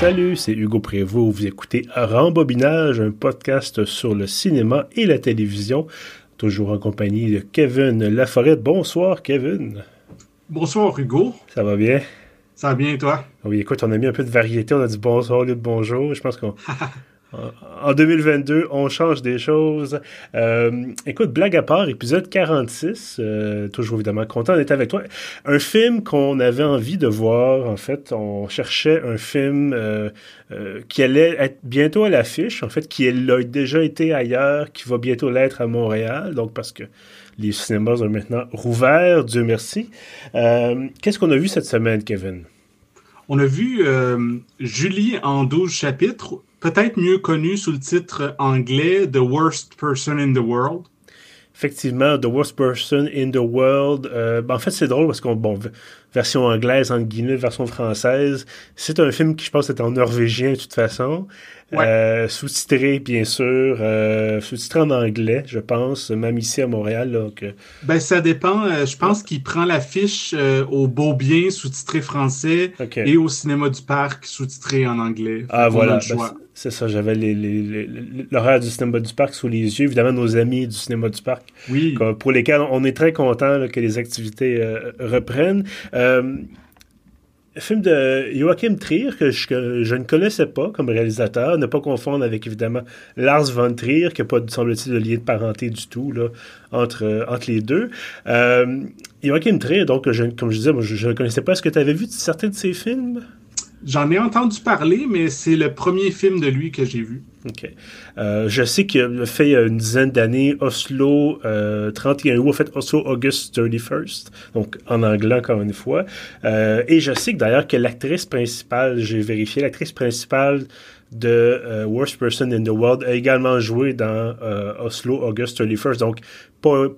Salut, c'est Hugo Prévost. Vous écoutez Rembobinage, un podcast sur le cinéma et la télévision, toujours en compagnie de Kevin Laforêt. Bonsoir, Kevin. Bonsoir, Hugo. Ça va bien? Ça va bien, toi? Oui, écoute, on a mis un peu de variété. On a dit bonsoir au lieu de bonjour. Je pense qu'on En 2022, on change des choses. Euh, écoute, blague à part, épisode 46, euh, toujours évidemment content d'être avec toi. Un film qu'on avait envie de voir, en fait, on cherchait un film euh, qui allait être bientôt à l'affiche, en fait, qui a déjà été ailleurs, qui va bientôt l'être à Montréal, donc parce que les cinémas ont maintenant rouvert, Dieu merci. Qu'est-ce qu'on a vu cette semaine, Kevin? On a vu Julie en 12 chapitres peut-être mieux connu sous le titre anglais The Worst Person in the World. Effectivement, The Worst Person in the World. Euh, ben, en fait, c'est drôle parce qu'on, bon, version anglaise, en guillemets, version française, c'est un film qui, je pense, est en norvégien de toute façon. Euh, sous-titré, bien sûr, euh, sous-titré en anglais, je pense, même ici à Montréal. Donc, ben, ça dépend. Euh, je pense qu'il prend l'affiche au Beau Bien, sous-titré français, et au Cinéma du Parc, sous-titré en anglais. Ah, voilà. Ben, c'est ça, j'avais l'horaire du Cinéma du Parc sous les yeux. Évidemment, nos amis du Cinéma du Parc, oui. pour lesquels on est très content que les activités reprennent film de Joachim Trier que je, ne connaissais pas comme réalisateur, ne pas confondre avec évidemment Lars von Trier, qui n'a pas, semble-t-il, de lien de parenté du tout là, entre, entre les deux. Euh, Joachim Trier, donc, comme je disais, je ne connaissais pas. Est-ce que tu avais vu certains de ses films? J'en ai entendu parler, mais c'est le premier film de lui que j'ai vu. OK. Euh, je sais qu'il a fait a une dizaine d'années Oslo euh, 31 août, en fait Oslo August 31st, donc en anglais encore une fois. Euh, et je sais que d'ailleurs que l'actrice principale, j'ai vérifié, l'actrice principale de euh, Worst Person in the World a également joué dans euh, Oslo August 31st. Donc,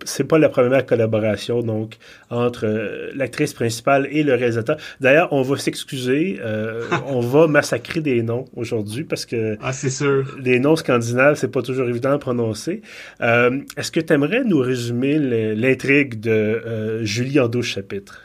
c'est pas la première collaboration donc entre euh, l'actrice principale et le réalisateur. D'ailleurs, on va s'excuser, on va massacrer des noms aujourd'hui parce que ah, c'est sûr. les noms scandinaves, c'est pas toujours évident à prononcer. Est-ce que tu aimerais nous résumer l'intrigue de Julie en 12 chapitres?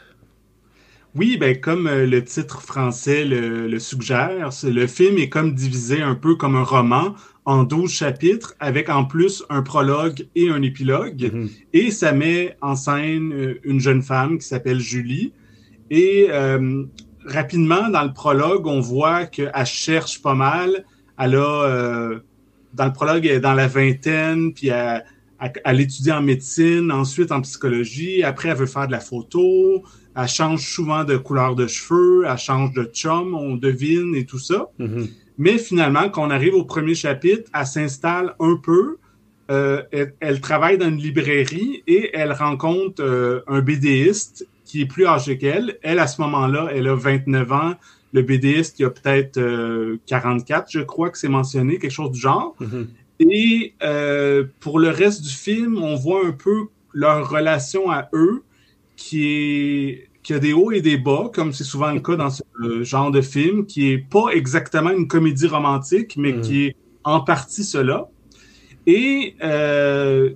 Oui, ben comme euh, le titre français le, suggère, le film est comme divisé un peu comme un roman en 12 chapitres avec en plus un prologue et un épilogue. Mhm. Et ça met en scène euh, une jeune femme qui s'appelle Julie. Et euh, rapidement, dans le prologue, on voit qu'elle cherche pas mal. Elle a, dans le prologue, elle est dans la vingtaine, puis elle, elle étudie en médecine, ensuite en psychologie. Après, elle veut faire de la photo elle change souvent de couleur de cheveux, elle change de chum, on devine et tout ça. Mm-hmm. Mais finalement, quand on arrive au premier chapitre, elle s'installe un peu. Euh, elle, travaille dans une librairie et elle rencontre euh, un BDiste qui est plus âgé qu'elle. Elle, à ce moment-là, elle a 29 ans. Le BDiste, il a peut-être 44, euh, je crois que c'est mentionné, quelque chose du genre. Mm-hmm. Et pour le reste du film, on voit un peu leur relation à eux qui est qui a des hauts et des bas, comme c'est souvent le cas dans ce genre de film, qui est pas exactement une comédie romantique, mais mm. qui est en partie cela. Et euh,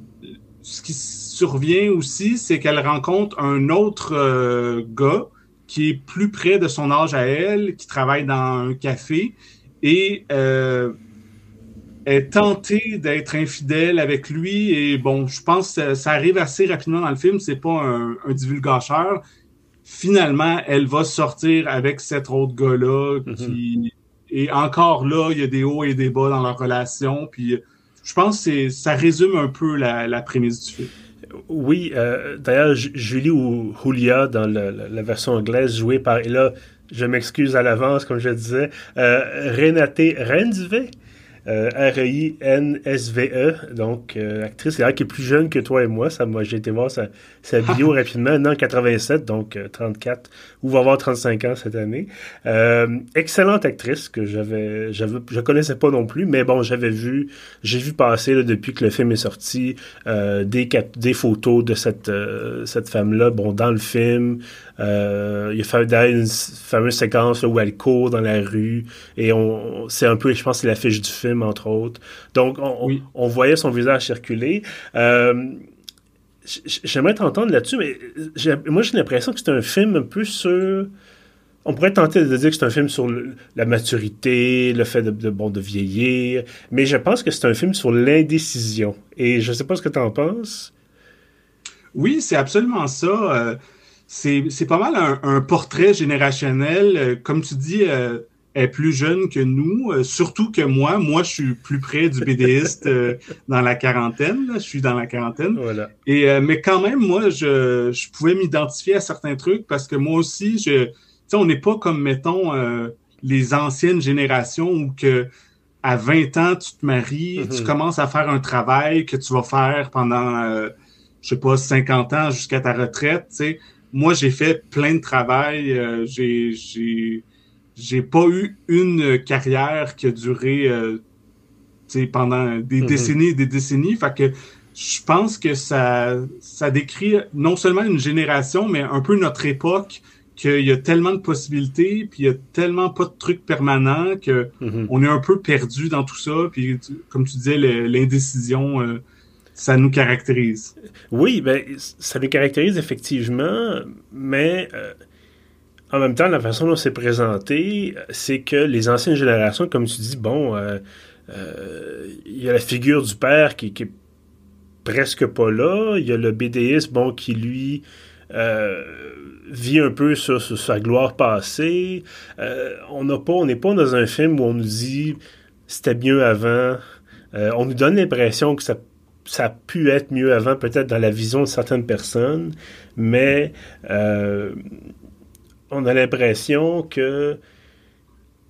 ce qui survient aussi, c'est qu'elle rencontre un autre euh, gars qui est plus près de son âge à elle, qui travaille dans un café et euh, est tentée d'être infidèle avec lui. Et bon, je pense que ça, arrive assez rapidement dans le film. C'est pas un, un divulgateur finalement, elle va sortir avec cet autre gars-là mhm. Et encore là, il y a des hauts et des bas dans leur relation. Puis je pense que ça résume un peu la, prémisse du film. Oui, euh, d'ailleurs, Julie ou Julia, dans la, version anglaise, jouée par, et là, je m'excuse à l'avance, comme je disais, euh, Renate Renzve, euh, R-E-I-N-S-V-E, donc euh, actrice qui est plus jeune que toi et moi. Ça, moi j'ai été voir sa, sa vidéo rapidement, non, 87, donc 34, euh, ou va avoir 35 ans cette année. excellente actrice que j'avais, j'avais, je connaissais pas non plus, mais bon, j'avais vu, j'ai vu passer depuis que le film est sorti des, des photos de cette, cette femme-là, bon, dans le film. il y a d'ailleurs une fameuse séquence où elle court dans la rue et on, c'est un peu, je pense, c'est l'affiche du film entre autres. Donc, on, voyait son visage circuler. Euh, j'aimerais t'entendre là-dessus, mais moi, j'ai l'impression que c'est un film un peu sur on pourrait tenter de dire que c'est un film sur la maturité, le fait de, de vieillir, mais je pense que c'est un film sur l'indécision. Et je ne sais pas ce que tu en penses. Oui, c'est absolument ça. Euh, c'est pas mal un, portrait générationnel. Euh, comme tu dis, euh, est plus jeune que nous, surtout que moi. Moi, je suis plus près du BDiste dans la quarantaine. Je suis dans la quarantaine. Voilà. Et, mais quand même, moi, je, je pouvais m'identifier à certains trucs parce que moi aussi, je on n'est pas comme, mettons, euh, les anciennes générations où que à 20 ans, tu te maries, tu mhm. commences à faire un travail que tu vas faire pendant, euh, je sais pas, 50 ans jusqu'à ta retraite. Moi, j'ai fait plein de travail. Euh, j'ai, j'ai, pas eu une carrière qui a duré pendant des mhm. décennies et des décennies. Fait que je pense que ça, ça décrit non seulement une génération, mais un peu notre époque qu'il y a tellement de possibilités, puis il y a tellement pas de trucs permanents que mhm. on est un peu perdu dans tout ça. Puis comme tu disais, l'indécision, euh, ça nous caractérise. Oui, ben ça nous caractérise effectivement, mais euh, en même temps, la façon dont c'est présenté, c'est que les anciennes générations, comme tu dis, bon, euh, il y a la figure du père qui, est presque pas là. Il y a le BDS, bon, qui lui euh, vit un peu sur, sa gloire passée. Euh, on n'a pas, on n'est pas dans un film où on nous dit c'était mieux avant. Euh, on nous donne l'impression que ça, ça a pu être mieux avant, peut-être dans la vision de certaines personnes, mais on a l'impression que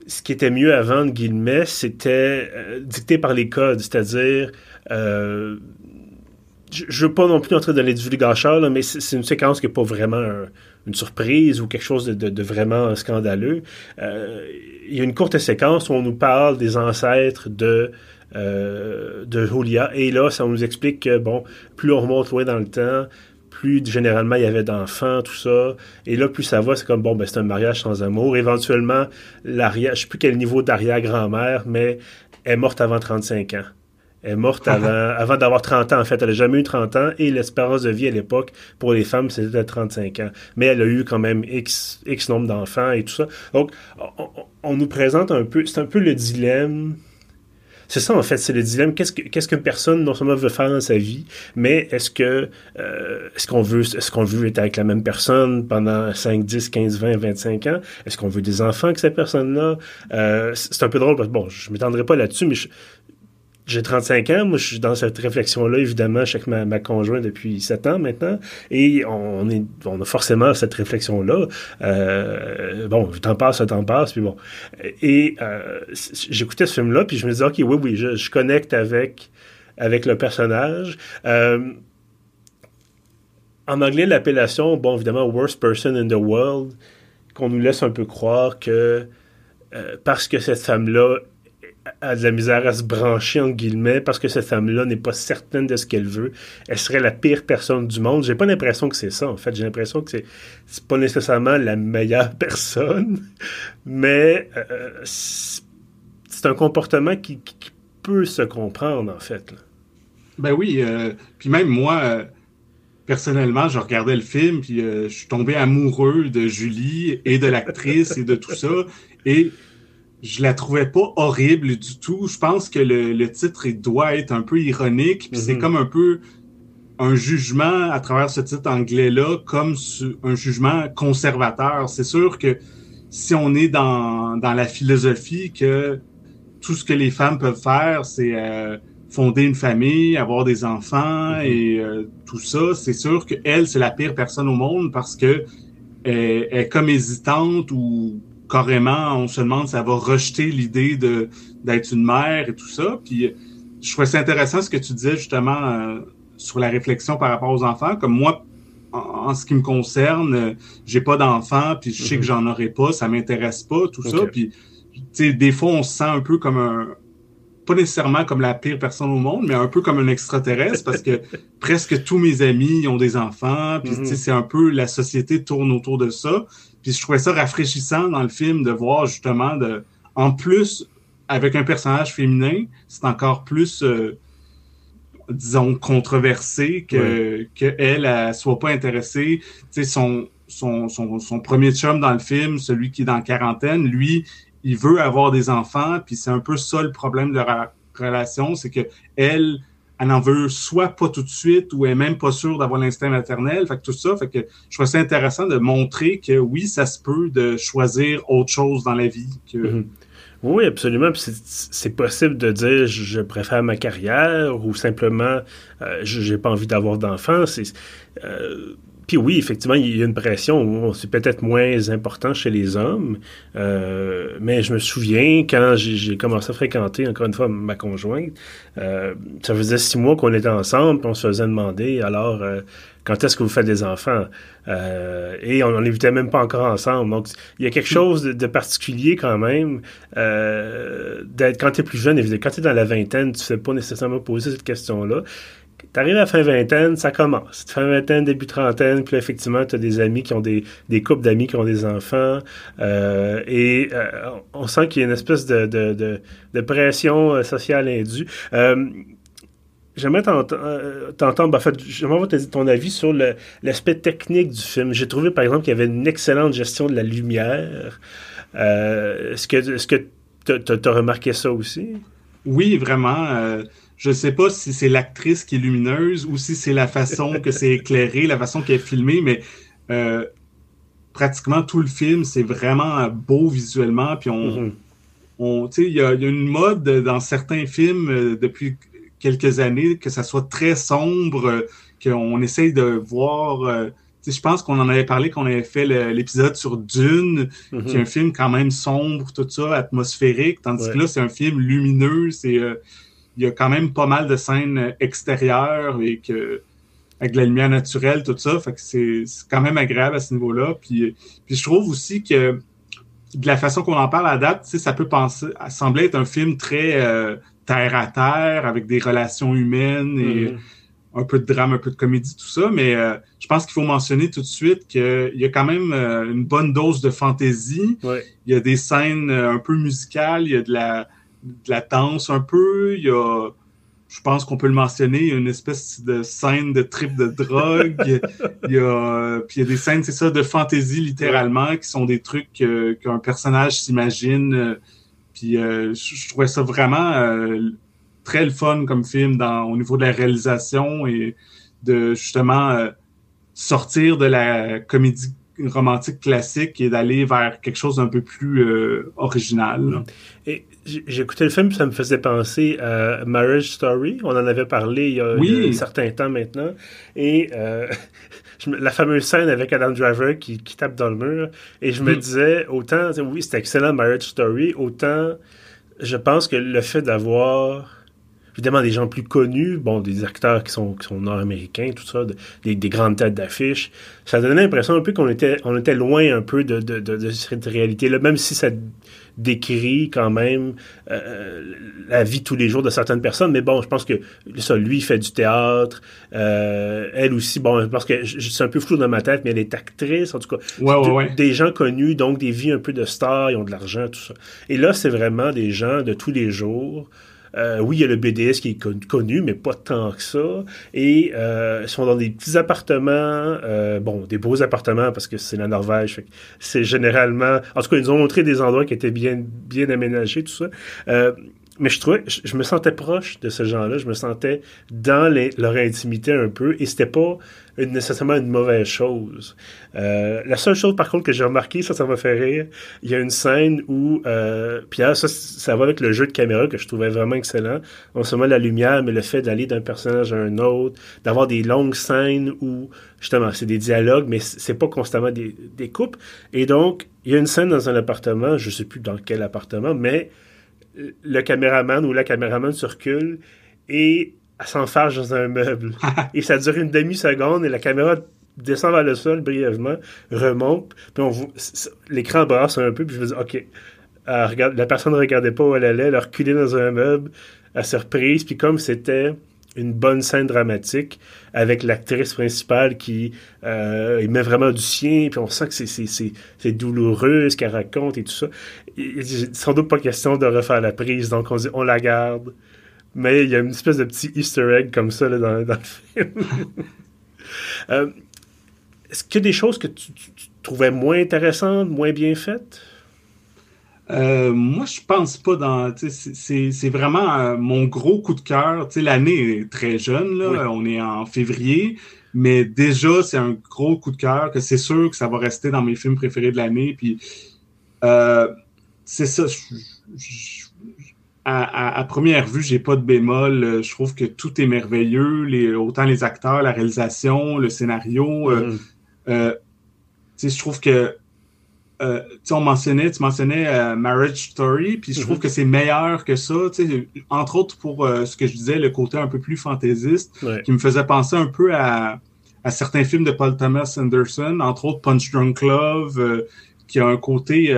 ce qui était mieux avant, de guillemets, c'était dicté par les codes, c'est-à-dire je, veux pas non plus entrer dans les divulgateurs, mais c'est une séquence qui n'est pas vraiment une surprise ou quelque chose de, vraiment scandaleux. Euh, il y a une courte séquence où on nous parle des ancêtres de euh, Julia, et là, ça nous explique que, bon, plus on remonte dans le temps, plus généralement il y avait d'enfants, tout ça. Et là, plus ça va, c'est comme, bon, ben, c'est un mariage sans amour. Éventuellement, l'arrière, je sais plus quel niveau d'arrière-grand-mère, mais elle est morte avant 35 ans. Elle est morte avant, avant d'avoir 30 ans, en fait. Elle n'a jamais eu 30 ans et l'espérance de vie à l'époque pour les femmes, c'était 35 ans. Mais elle a eu quand même X, X nombre d'enfants et tout ça. Donc, on, nous présente un peu, c'est un peu le dilemme. C'est ça, en fait, c'est le dilemme. Qu'est-ce, qu'une personne, non seulement, veut faire dans sa vie, mais est-ce que, euh, est-ce qu'on veut, est-ce qu'on veut être avec la même personne pendant 5, 10, 15, 20, 25 ans? Est-ce qu'on veut des enfants avec cette personne-là? Euh, c'est un peu drôle, bon, je ne m'étendrai pas là-dessus, mais je, j'ai 35 ans, moi je suis dans cette réflexion-là, évidemment, avec ma, ma conjointe depuis 7 ans maintenant, et on, est, on a forcément cette réflexion-là. Euh, bon, je t'en passe, ça t'en passe, puis bon. Et euh, j'écoutais ce film-là, puis je me disais, OK, oui, oui, je, je connecte avec, avec le personnage. Euh, en anglais, l'appellation, bon, évidemment, Worst Person in the World, qu'on nous laisse un peu croire que euh, parce que cette femme-là a de la misère à se brancher, en guillemets, parce que cette femme-là n'est pas certaine de ce qu'elle veut. Elle serait la pire personne du monde. J'ai pas l'impression que c'est ça, en fait. J'ai l'impression que c'est, c'est pas nécessairement la meilleure personne, mais euh, c'est un comportement qui, peut se comprendre, en fait. Ben oui, euh, puis même moi, euh, personnellement, je regardais le film, puis je suis tombé amoureux de Julie et de l'actrice et de tout ça, et je la trouvais pas horrible du tout. Je pense que le, le titre il doit être un peu ironique, puis c'est mhm. comme un peu un jugement à travers ce titre anglais-là, comme un jugement conservateur. C'est sûr que si on est dans, dans la philosophie que tout ce que les femmes peuvent faire, c'est euh, fonder une famille, avoir des enfants mhm. et euh, tout ça, c'est sûr qu'elle, c'est la pire personne au monde parce que elle est comme hésitante ou carrément, on se demande ça va rejeter l'idée de d'être une mère et tout ça. Puis je trouvais ça intéressant ce que tu disais justement euh, sur la réflexion par rapport aux enfants. Comme moi, en, ce qui me concerne, euh, j'ai pas d'enfants, puis je sais que mhm. j'en aurai pas, ça m'intéresse pas, tout ça. Puis tu sais, des fois, on se sent un peu comme un pas nécessairement comme la pire personne au monde, mais un peu comme un extraterrestre parce que presque tous mes amis ont des enfants, puis mhm. c'est un peu la société tourne autour de ça. Puis je trouvais ça rafraîchissant dans le film de voir justement de en plus avec un personnage féminin, c'est encore plus euh, disons controversé que qu'elle soit pas intéressée, tu sais son son, son, son, premier chum dans le film, celui qui est dans la quarantaine, lui, il veut avoir des enfants, puis c'est un peu ça le problème de leur relation, c'est que elle, elle en veut soit pas tout de suite ou elle est même pas sûre d'avoir l'instinct maternel. Fait que tout ça, fait que je trouve ça intéressant de montrer que oui, ça se peut de choisir autre chose dans la vie. Mm-hmm. Oui, absolument. C'est possible de dire je préfère ma carrière ou simplement euh, j'ai pas envie d'avoir d'enfants. Euh, puis oui, effectivement, il y a une pression. C'est peut-être moins important chez les hommes. Euh, mais je me souviens quand j'ai commencé à fréquenter, encore une fois, ma conjointe, euh, ça faisait six mois qu'on était ensemble, puis on se faisait demander alors euh, quand est-ce que vous faites des enfants? Et on n'évitait même pas encore ensemble. Donc, il y a quelque chose de, particulier quand même d'être quand tu es plus jeune, évidemment. Quand tu es dans la vingtaine, tu ne fais pas nécessairement poser cette question-là. T'arrives à fin vingtaine, ça commence. Fin vingtaine, début trentaine, puis effectivement, tu as des amis qui ont des, des couples d'amis qui ont des enfants. Euh, et euh, on sent qu'il y a une espèce de, de, de, pression euh, sociale indue. J'aimerais t'entendre, ben, en j'aimerais avoir ton avis sur l'aspect technique du film. J'ai trouvé, par exemple, qu'il y avait une excellente gestion de la lumière. est-ce que tu as remarqué ça aussi? Oui, vraiment je sais pas si c'est l'actrice qui est lumineuse ou si c'est la façon que c'est éclairé, la façon qu'elle est filmée, mais euh, pratiquement tout le film, c'est vraiment beau visuellement. Puis on, mm-hmm. tu sais, il y, a une mode dans certains films euh, depuis quelques années que ça soit très sombre, euh, qu'on essaye de voir. je pense qu'on en avait parlé, qu'on avait fait l'épisode sur Dune, qui est un mm-hmm. film quand même sombre, tout ça, atmosphérique, tandis que là, c'est un film lumineux, c'est il y a quand même pas mal de scènes extérieures et que avec de la lumière naturelle, tout ça. Fait que c'est quand même agréable à ce niveau-là. Puis, puis je trouve aussi que de la façon qu'on en parle à date, ça peut penser, sembler être un film très euh, terre à terre, avec des relations humaines et mm-hmm. un peu de drame, un peu de comédie, tout ça. Mais euh, je pense qu'il faut mentionner tout de suite qu'il y a quand même euh, une bonne dose de fantaisie. Il y a des scènes un peu musicales, il y a de la de la danse un peu. Il y a, je pense qu'on peut le mentionner, une espèce de scène de trip de drogue. il y a, puis il y a des scènes, c'est ça, de fantaisie littéralement, qui sont des trucs qu'un personnage s'imagine. Puis euh, je, trouvais ça vraiment euh, très le fun comme film dans, au niveau de la réalisation et de justement euh, sortir de la comédie romantique classique et d'aller vers quelque chose d'un peu plus original. Et j'ai écouté le film, ça me faisait penser à Marriage Story. On en avait parlé il y a, un certain temps maintenant. Et euh, la fameuse scène avec Adam Driver qui, tape dans le mur. Et je me mm. disais, autant, oui, c'est excellent Marriage Story, autant je pense que le fait d'avoir évidemment des gens plus connus, bon, des acteurs qui sont, qui sont nord-américains, tout ça, des, des, grandes têtes d'affiche, ça donnait l'impression un peu qu'on était, on était loin un peu de, de, de, de cette réalité-là, même si ça décrit quand même euh, la vie tous les jours de certaines personnes. Mais bon, je pense que ça, lui, il fait du théâtre. Euh, elle aussi, bon, parce que c'est un peu flou dans ma tête, mais elle est actrice, en tout cas. Des gens connus, donc des vies un peu de stars, ils ont de l'argent, tout ça. Et là, c'est vraiment des gens de tous les jours. Euh, oui, il y a le BDS qui est connu, mais pas tant que ça. Et euh, ils sont dans des petits appartements, euh, bon, des beaux appartements parce que c'est la Norvège. C'est généralement... En tout cas, ils nous ont montré des endroits qui étaient bien, bien aménagés, tout ça. Mais je trouvais, je, me sentais proche de ces gens-là, je me sentais dans leur intimité un peu, et c'était pas nécessairement une mauvaise chose. Euh, la seule chose, par contre, que j'ai remarqué, ça, ça m'a fait rire, il y a une scène où, euh, Pierre, ça, ça va avec le jeu de caméra que je trouvais vraiment excellent, non seulement la lumière, mais le fait d'aller d'un personnage à un autre, d'avoir des longues scènes où, justement, c'est des dialogues, mais c'est pas constamment des, des coupes, et donc, il y a une scène dans un appartement, je sais plus dans quel appartement, mais le caméraman ou la caméraman circule et s'enfarge dans un meuble. et ça dure une demi-seconde et la caméra descend vers le sol brièvement, remonte, puis on l'écran brasse un peu, puis je me dis, OK, regarde, la personne ne regardait pas où elle allait, elle a reculé dans un meuble à surprise, puis comme c'était une bonne scène dramatique avec l'actrice principale qui euh, met vraiment du sien, puis on sent que c'est douloureux ce qu'elle raconte et tout ça. Il, sans doute pas question de refaire la prise, donc on dit on la garde. Mais il y a une espèce de petit easter egg comme ça là, dans, le film. Euh, est-ce qu'il y a des choses que tu, trouvais moins intéressantes, moins bien faites? Euh, moi, je pense pas dans. C'est vraiment euh, mon gros coup de cœur. L'année est très jeune, là. on est en février, mais déjà, c'est un gros coup de cœur que c'est sûr que ça va rester dans mes films préférés de l'année. Puis, euh, c'est ça. à, première vue, j'ai pas de bémol. Je trouve que tout est merveilleux. Les, autant les acteurs, la réalisation, le scénario. Mm-hmm. je trouve que euh, on mentionnait, tu mentionnais euh, Marriage Story, puis je trouve mhm. que c'est meilleur que ça, entre autres pour euh, ce que je disais, le côté un peu plus fantaisiste, qui me faisait penser un peu à, certains films de Paul Thomas Anderson, entre autres Punch Drunk Love, qui a un côté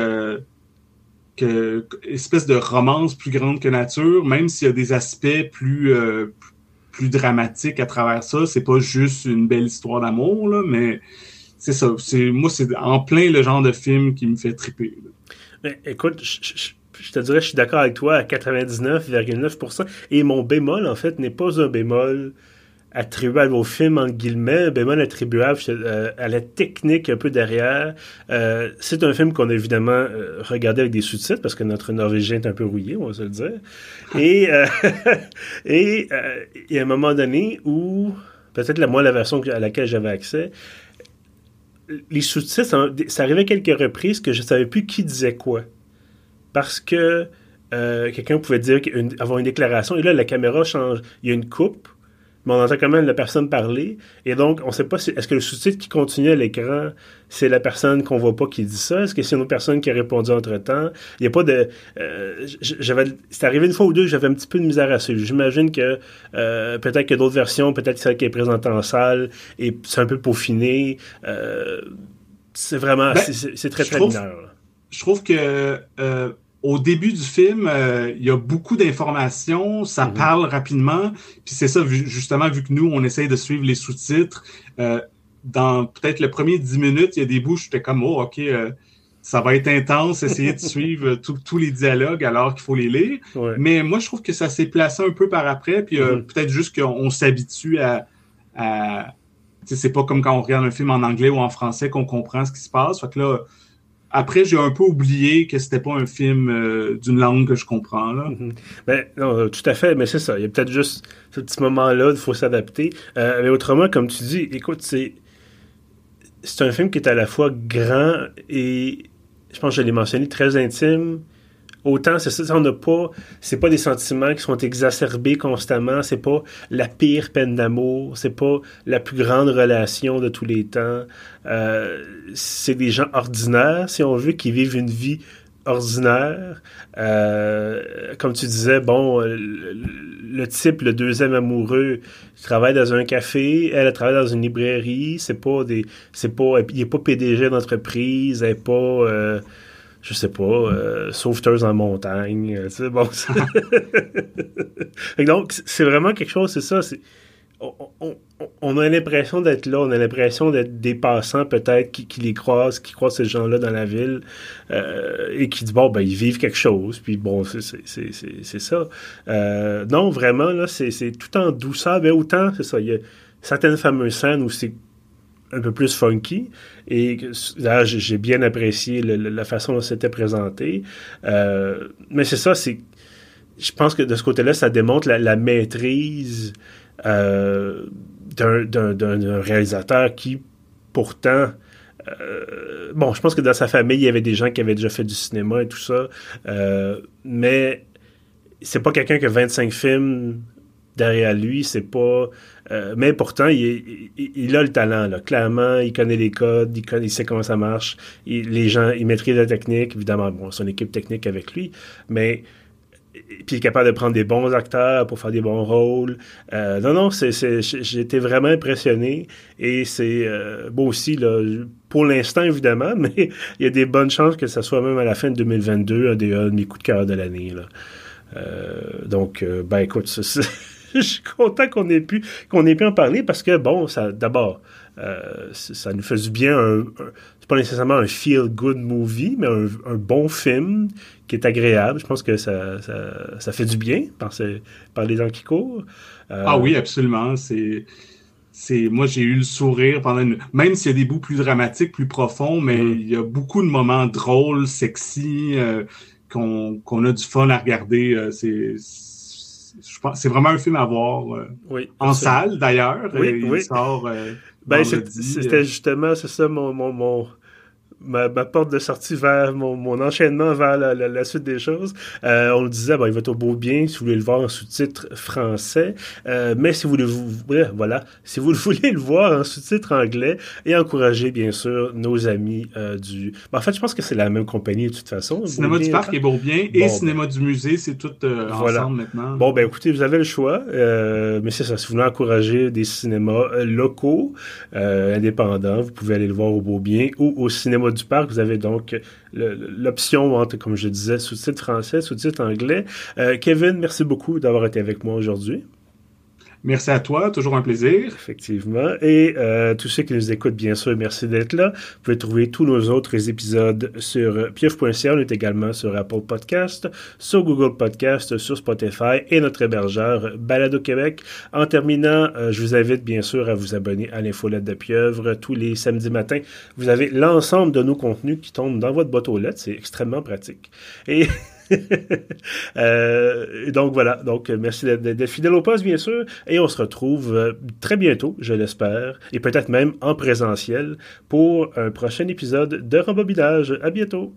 que, espèce de romance plus grande que nature, même s'il y a des aspects plus plus dramatiques à travers ça. C'est pas juste une belle histoire d'amour, là, mais c'est ça. C'est, moi, c'est en plein le genre de film qui me fait triper. Mais, écoute, je, te dirais, je suis d'accord avec toi à 99,9%. Et mon bémol, en fait, n'est pas un bémol attribuable au film, en guillemets, bémol attribuable euh, à la technique un peu derrière. Euh, c'est un film qu'on a évidemment euh, regardé avec des sous-titres parce que notre norvégien est un peu rouillé, on va se le dire. Et et il y a un moment donné où, peut-être la moi la version à laquelle j'avais accès, les sous-titres, ça, arrivait quelques reprises que je ne savais plus qui disait quoi. Parce que euh, quelqu'un pouvait dire avoir une déclaration, et là, la caméra change. Il y a une coupe, mais on entend quand même la personne parler. Et donc, on ne sait pas si, est-ce que le sous-titre qui continue à l'écran, c'est la personne qu'on voit pas qui dit ça? Est-ce que c'est une autre personne qui a répondu entre-temps? Il n'y a pas de... Euh, j'avais, c'est arrivé une fois ou deux, j'avais un petit peu de misère à suivre. J'imagine que euh, peut-être que d'autres versions, peut-être celle qui est présente en salle, et c'est un peu peaufiné. Euh, c'est vraiment... Ben, c'est, très, très mineur. Je trouve que au début du film, euh, il y a beaucoup d'informations, ça mhm. parle rapidement, puis c'est ça, justement, vu que nous, on essaye de suivre les sous-titres, euh, dans peut-être le premier dix minutes, il y a des bouts, j'étais comme, oh, OK, euh, ça va être intense, essayer de suivre tous les dialogues alors qu'il faut les lire. Mais moi, je trouve que ça s'est placé un peu par après, puis mhm. peut-être juste qu'on s'habitue à... à c'est pas comme quand on regarde un film en anglais ou en français qu'on comprend ce qui se passe. Fait que là, après, j'ai un peu oublié que c'était pas un film euh, d'une langue que je comprends. Là. Mhm. Ben, non, euh, tout à fait, mais c'est ça. Il y a peut-être juste ce petit moment-là, il faut s'adapter. Euh, mais autrement, comme tu dis, écoute, c'est c'est un film qui est à la fois grand et, je pense que je l'ai mentionné, très intime, Autant, c'est ça, on n'a pas, c'est pas des sentiments qui sont exacerbés constamment, c'est pas la pire peine d'amour, c'est pas la plus grande relation de tous les temps. Euh, c'est des gens ordinaires, si on veut, qui vivent une vie ordinaire. Euh, comme tu disais, bon, le, type, le deuxième amoureux, travaille dans un café, elle, travaille dans une librairie, c'est pas des, c'est pas, il est pas PDG d'entreprise, elle est pas, euh, je sais pas, euh, sauveteuse en montagne. Euh, tu bon, donc, c'est vraiment quelque chose, c'est ça. On, a l'impression d'être là, on a l'impression d'être des passants peut-être qui, les croisent, qui croisent ces gens-là dans la ville euh, et qui disent, bon, ben, ils vivent quelque chose, puis bon, c'est ça. Euh, non, vraiment, là, c'est tout en douceur, mais autant, c'est ça, il y a certaines fameuses scènes où c'est un peu plus funky. Et là, j'ai bien apprécié la façon dont c'était présenté. Euh, mais c'est ça, c'est. Je pense que de ce côté-là, ça démontre la, maîtrise euh, d'un réalisateur qui, pourtant, euh, bon, je pense que dans sa famille, il y avait des gens qui avaient déjà fait du cinéma et tout ça, mais c'est pas quelqu'un qui a 25 films derrière lui, c'est pas. Euh, mais pourtant, il, a le talent, là. Clairement, il connaît les codes, il, connaît, il sait comment ça marche. les gens, il maîtrise la technique, évidemment, bon, son équipe technique avec lui, mais. Puis il est capable de prendre des bons acteurs pour faire des bons rôles. Euh, non, non, c'est, j'ai été vraiment impressionné. Et c'est euh, bon aussi, là, pour l'instant, évidemment, mais il y a des bonnes chances que ça soit même à la fin de 2022 un des, un de coups de cœur de l'année. Là. donc, ben écoute, c'est je suis content qu'on ait pu qu'on ait pu en parler parce que bon, ça d'abord, euh, ça nous fait du bien. Un, c'est pas nécessairement un feel good movie, mais un, bon film qui est agréable. Je pense que ça, ça, fait du bien par, par les gens qui courent. Euh, ah oui, absolument. C'est c'est moi j'ai eu le sourire pendant une... même s'il y a des bouts plus dramatiques, plus profonds, mais mm. il y a beaucoup de moments drôles, sexy, euh, qu'on a du fun à regarder. Euh, c'est c'est vraiment un film à voir euh, oui, en salle d'ailleurs. Oui, il sort. ben, c'était justement c'est ça mon, mon, mon ma, porte de sortie vers mon, enchaînement vers la, suite des choses. Euh, on le disait, bon, il va être au beau bien si vous voulez le voir en sous-titre français. Euh, mais si vous voulez, vous, voilà, si vous voulez le voir en sous-titre anglais et encourager, bien sûr, nos amis euh, du. Ben, en fait, je pense que c'est la même compagnie de toute façon. Cinéma du Parc et Beaubien et Cinéma du Musée, c'est tout ensemble maintenant. Bon, ben écoutez, vous avez le choix. mais c'est ça, si vous voulez encourager des cinémas locaux, indépendants, vous pouvez aller le voir au beau bien ou au cinéma du parc, vous avez donc l'option entre, comme je disais, sous-titre français, sous-titre anglais. Euh, Kevin, merci beaucoup d'avoir été avec moi aujourd'hui. Merci à toi, toujours un plaisir. Effectivement. Et euh, tous ceux qui nous écoutent, bien sûr, merci d'être là. Vous pouvez trouver tous nos autres épisodes sur pieuf.ca. On est également sur Apple Podcast, sur Google Podcast, sur Spotify et notre hébergeur Balado Québec. En terminant, euh, je vous invite bien sûr à vous abonner à l'infolette de Pieuvre tous les samedis matins. Vous avez l'ensemble de nos contenus qui tombent dans votre boîte aux lettres. C'est extrêmement pratique. euh, donc voilà, merci d'être fidèle au poste, bien sûr, et on se retrouve euh, très bientôt, je l'espère, et peut-être même en présentiel pour un prochain épisode de Rembobinage. À bientôt!